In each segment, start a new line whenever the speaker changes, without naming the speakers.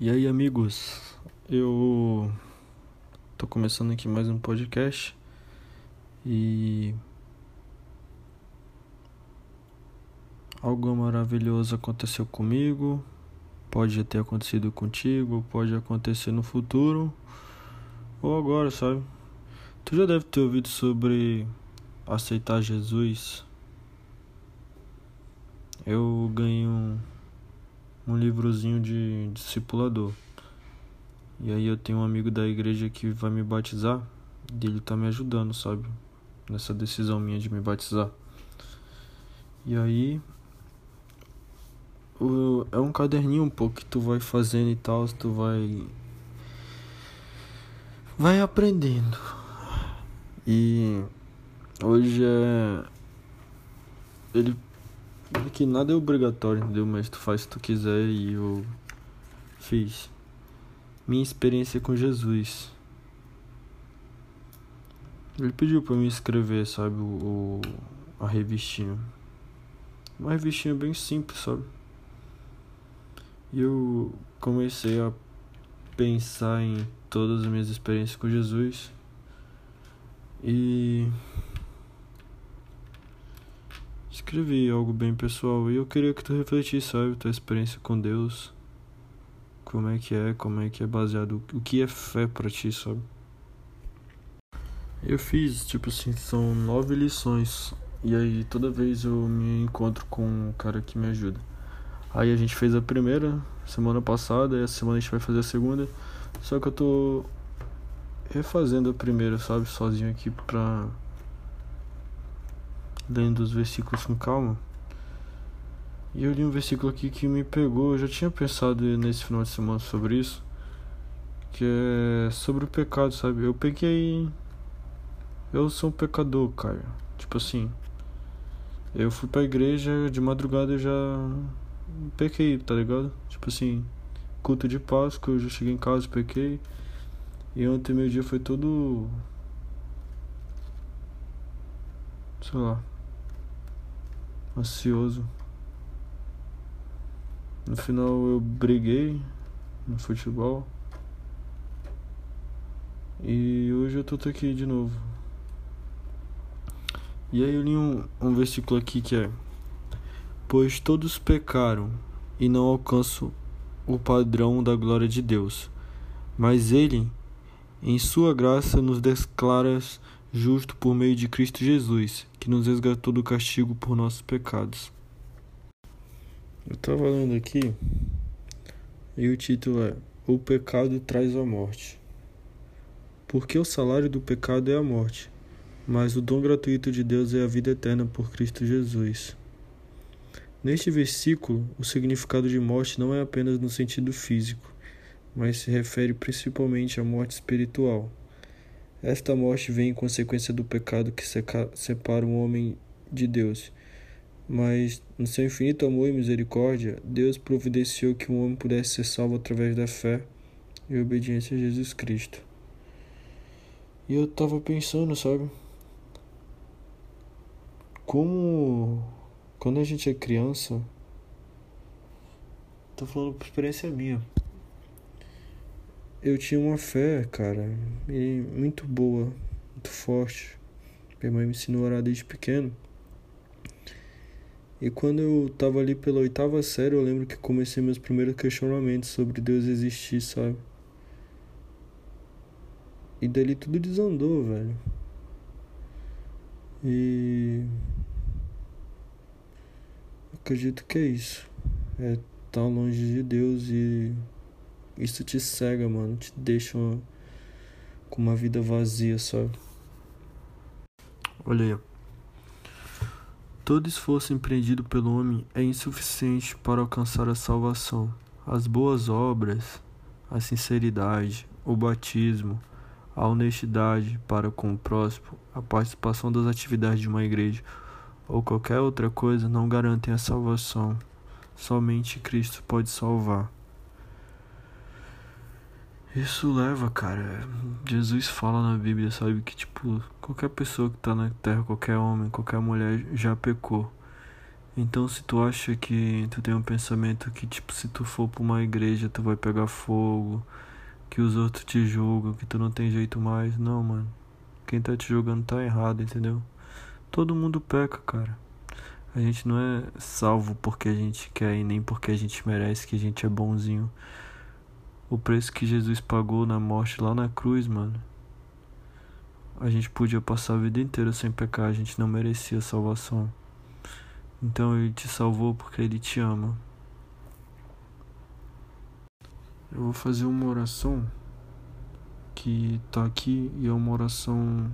E aí, amigos? Eu tô começando aqui mais um podcast e algo maravilhoso aconteceu comigo. Pode ter acontecido contigo, pode acontecer no futuro ou agora, sabe? Tu já deve ter ouvido sobre aceitar Jesus. Eu ganhei um, um livrozinho de discipulador. E aí eu tenho um amigo da igreja que vai me batizar. E ele tá me ajudando, sabe? Nessa decisão minha de me batizar. E aí. O, é um caderninho um pouco que tu vai fazendo e tal, tu vai. Vai aprendendo. E hoje é. Ele. Que nada é obrigatório, entendeu? Mas tu faz se tu quiser e eu fiz minha experiência com Jesus. Ele pediu para me escrever, sabe, o, a revistinha. Uma revistinha bem simples, sabe? E eu comecei a pensar em todas as minhas experiências com Jesus. E escrevi algo bem pessoal e eu queria que tu refletisse, sabe, tua experiência com Deus como é que é, como é que é baseado, o que é fé para ti, sabe? Eu fiz, tipo assim, são nove lições. E aí toda vez eu me encontro com um cara que me ajuda. Aí a gente fez a primeira semana passada, e a semana a gente vai fazer a segunda. Só que eu tô refazendo a primeira, sabe, sozinho aqui pra lendo os versículos com calma. E eu li um versículo aqui que me pegou. Eu já tinha pensado nesse final de semana sobre isso. Que é sobre o pecado, sabe? Eu peguei. Eu sou um pecador, cara. Tipo assim. Eu fui pra igreja de madrugada e já. Pequei, tá ligado? Tipo assim. Culto de Páscoa, eu já cheguei em casa, pequei. E ontem meu dia foi todo. Sei lá. Ansioso. No final eu briguei no futebol. E hoje eu tô aqui de novo. E aí eu li um, um versículo aqui que é: Pois todos pecaram e não alcançam o padrão da glória de Deus, mas Ele, em Sua graça, nos declara justo por meio de Cristo Jesus, que nos resgatou do castigo por nossos pecados. Eu tava lendo aqui e o título é O pecado traz a morte. Porque o salário do pecado é a morte, mas o dom gratuito de Deus é a vida eterna por Cristo Jesus. Neste versículo, o significado de morte não é apenas no sentido físico, mas se refere principalmente à morte espiritual. Esta morte vem em consequência do pecado que separa o homem de Deus mas, no seu infinito amor e misericórdia, Deus providenciou que um homem pudesse ser salvo através da fé e obediência a Jesus Cristo. E eu tava pensando, sabe? Como quando a gente é criança, tô falando por experiência minha. Eu tinha uma fé, cara, muito boa, muito forte. Minha mãe me ensinou a orar desde pequeno. E quando eu tava ali pela oitava série, eu lembro que comecei meus primeiros questionamentos sobre Deus existir, sabe? E dali tudo desandou, velho. E. Acredito que é isso. É estar tá longe de Deus e. Isso te cega, mano. Te deixa uma... com uma vida vazia, sabe? Olha aí. Todo esforço empreendido pelo homem é insuficiente para alcançar a salvação. As boas obras, a sinceridade, o batismo, a honestidade para com o próximo, a participação das atividades de uma igreja ou qualquer outra coisa não garantem a salvação. Somente Cristo pode salvar. Isso leva, cara. Jesus fala na Bíblia, sabe, que tipo, qualquer pessoa que tá na terra, qualquer homem, qualquer mulher já pecou. Então se tu acha que tu tem um pensamento que tipo se tu for pra uma igreja tu vai pegar fogo, que os outros te julgam, que tu não tem jeito mais, não, mano. Quem tá te julgando tá errado, entendeu? Todo mundo peca, cara. A gente não é salvo porque a gente quer e nem porque a gente merece, que a gente é bonzinho. O preço que Jesus pagou na morte lá na cruz, mano. A gente podia passar a vida inteira sem pecar, a gente não merecia salvação. Então ele te salvou porque ele te ama. Eu vou fazer uma oração que tá aqui e é uma oração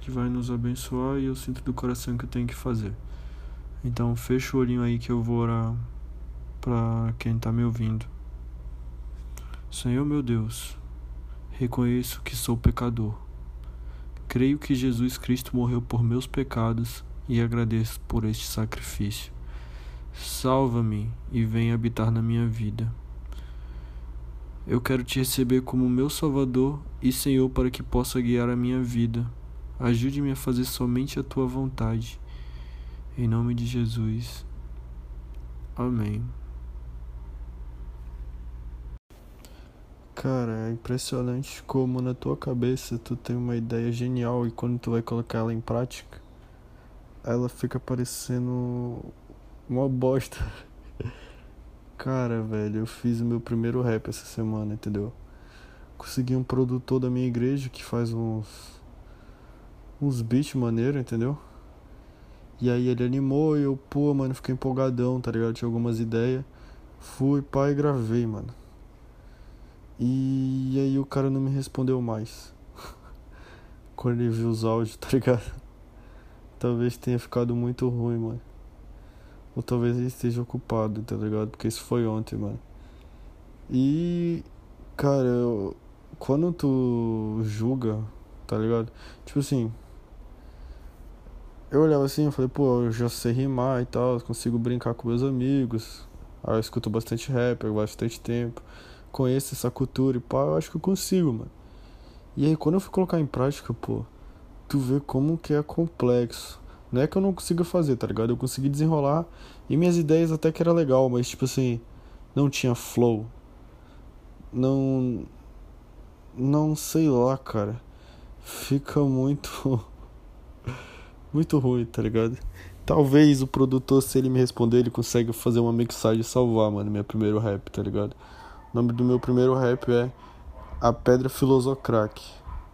que vai nos abençoar e eu sinto do coração que eu tenho que fazer. Então fecha o olhinho aí que eu vou orar para quem tá me ouvindo. Senhor meu Deus, reconheço que sou pecador. Creio que Jesus Cristo morreu por meus pecados e agradeço por este sacrifício. Salva-me e venha habitar na minha vida. Eu quero te receber como meu Salvador e Senhor para que possa guiar a minha vida. Ajude-me a fazer somente a tua vontade. Em nome de Jesus. Amém. Cara, é impressionante como na tua cabeça tu tem uma ideia genial e quando tu vai colocar ela em prática, ela fica parecendo uma bosta. Cara, velho, eu fiz o meu primeiro rap essa semana, entendeu? Consegui um produtor da minha igreja que faz uns uns beats maneiro, entendeu? E aí ele animou e eu, pô, mano, fiquei empolgadão, tá ligado? Tinha algumas ideias. Fui, pai, gravei, mano. E aí o cara não me respondeu mais. Quando ele viu os áudios, tá ligado? Talvez tenha ficado muito ruim, mano. Ou talvez ele esteja ocupado, tá ligado? Porque isso foi ontem, mano. E, cara, eu, quando tu julga, tá ligado? Tipo assim, eu olhava assim, eu falei, pô, eu já sei rimar e tal, consigo brincar com meus amigos. Aí eu escuto bastante rap há bastante tempo conheço essa cultura e pá, eu acho que eu consigo, mano. E aí quando eu fui colocar em prática, pô, tu vê como que é complexo. Não é que eu não consiga fazer, tá ligado? Eu consegui desenrolar e minhas ideias até que era legal, mas tipo assim, não tinha flow. Não não sei lá, cara. Fica muito muito ruim, tá ligado? Talvez o produtor, se ele me responder, ele consegue fazer uma mixagem e salvar, mano, meu primeiro rap, tá ligado? O nome do meu primeiro rap é A Pedra Filosocrack,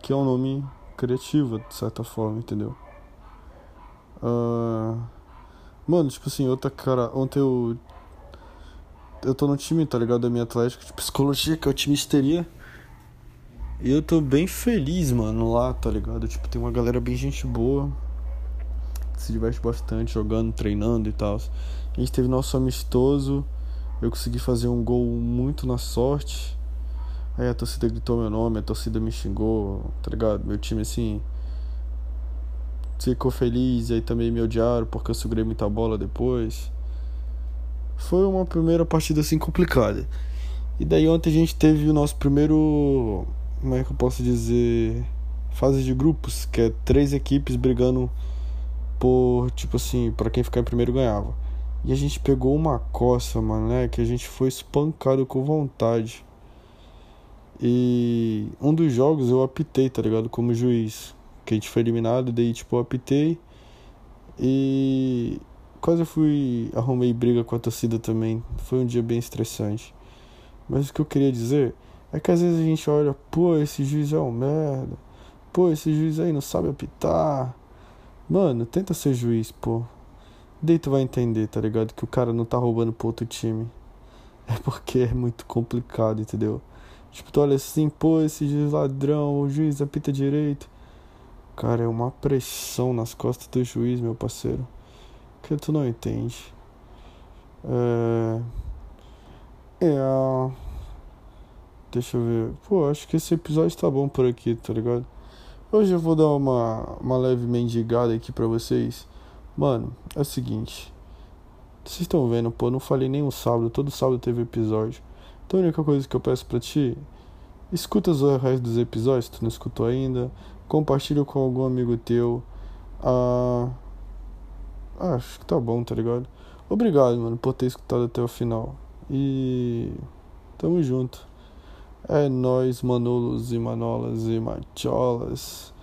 que é um nome criativo, de certa forma, entendeu? Uh... Mano, tipo assim, outra cara. Ontem eu. Eu tô no time, tá ligado? Da minha atlética de psicologia, que é o time histeria. E eu tô bem feliz, mano, lá, tá ligado? Tipo, tem uma galera bem gente boa. Se diverte bastante jogando, treinando e tal. A gente teve nosso amistoso eu consegui fazer um gol muito na sorte. Aí a torcida gritou meu nome, a torcida me xingou, tá ligado? Meu time assim ficou feliz e aí também me odiaram porque eu segurei muita bola depois. Foi uma primeira partida assim complicada. E daí ontem a gente teve o nosso primeiro, como é que eu posso dizer, fase de grupos, que é três equipes brigando por, tipo assim, para quem ficar em primeiro ganhava. E a gente pegou uma coça, mano, né? Que a gente foi espancado com vontade. E um dos jogos eu apitei, tá ligado? Como juiz. Que a gente foi eliminado, daí tipo eu apitei. E quase fui. Arrumei briga com a torcida também. Foi um dia bem estressante. Mas o que eu queria dizer é que às vezes a gente olha, pô, esse juiz é um merda. Pô, esse juiz aí não sabe apitar. Mano, tenta ser juiz, pô. Daí tu vai entender, tá ligado? Que o cara não tá roubando pro outro time. É porque é muito complicado, entendeu? Tipo, tu olha assim, pô, esse juiz ladrão, o juiz apita direito. Cara, é uma pressão nas costas do juiz, meu parceiro. Que tu não entende. É. É. Deixa eu ver. Pô, acho que esse episódio tá bom por aqui, tá ligado? Hoje eu vou dar uma, uma leve mendigada aqui pra vocês. Mano, é o seguinte. Vocês estão vendo, pô, não falei nem um sábado, todo sábado teve episódio. Então a única coisa que eu peço pra ti, escuta os restos dos episódios, se tu não escutou ainda, compartilha com algum amigo teu. Ah, Ah, acho que tá bom, tá ligado? Obrigado, mano, por ter escutado até o final. E. Tamo junto. É nós, Manolos e Manolas e Macholas.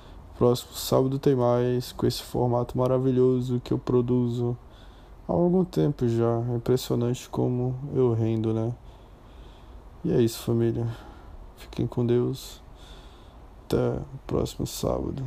Próximo sábado tem mais com esse formato maravilhoso que eu produzo há algum tempo já. É impressionante como eu rendo, né? E é isso, família. Fiquem com Deus. Até o próximo sábado.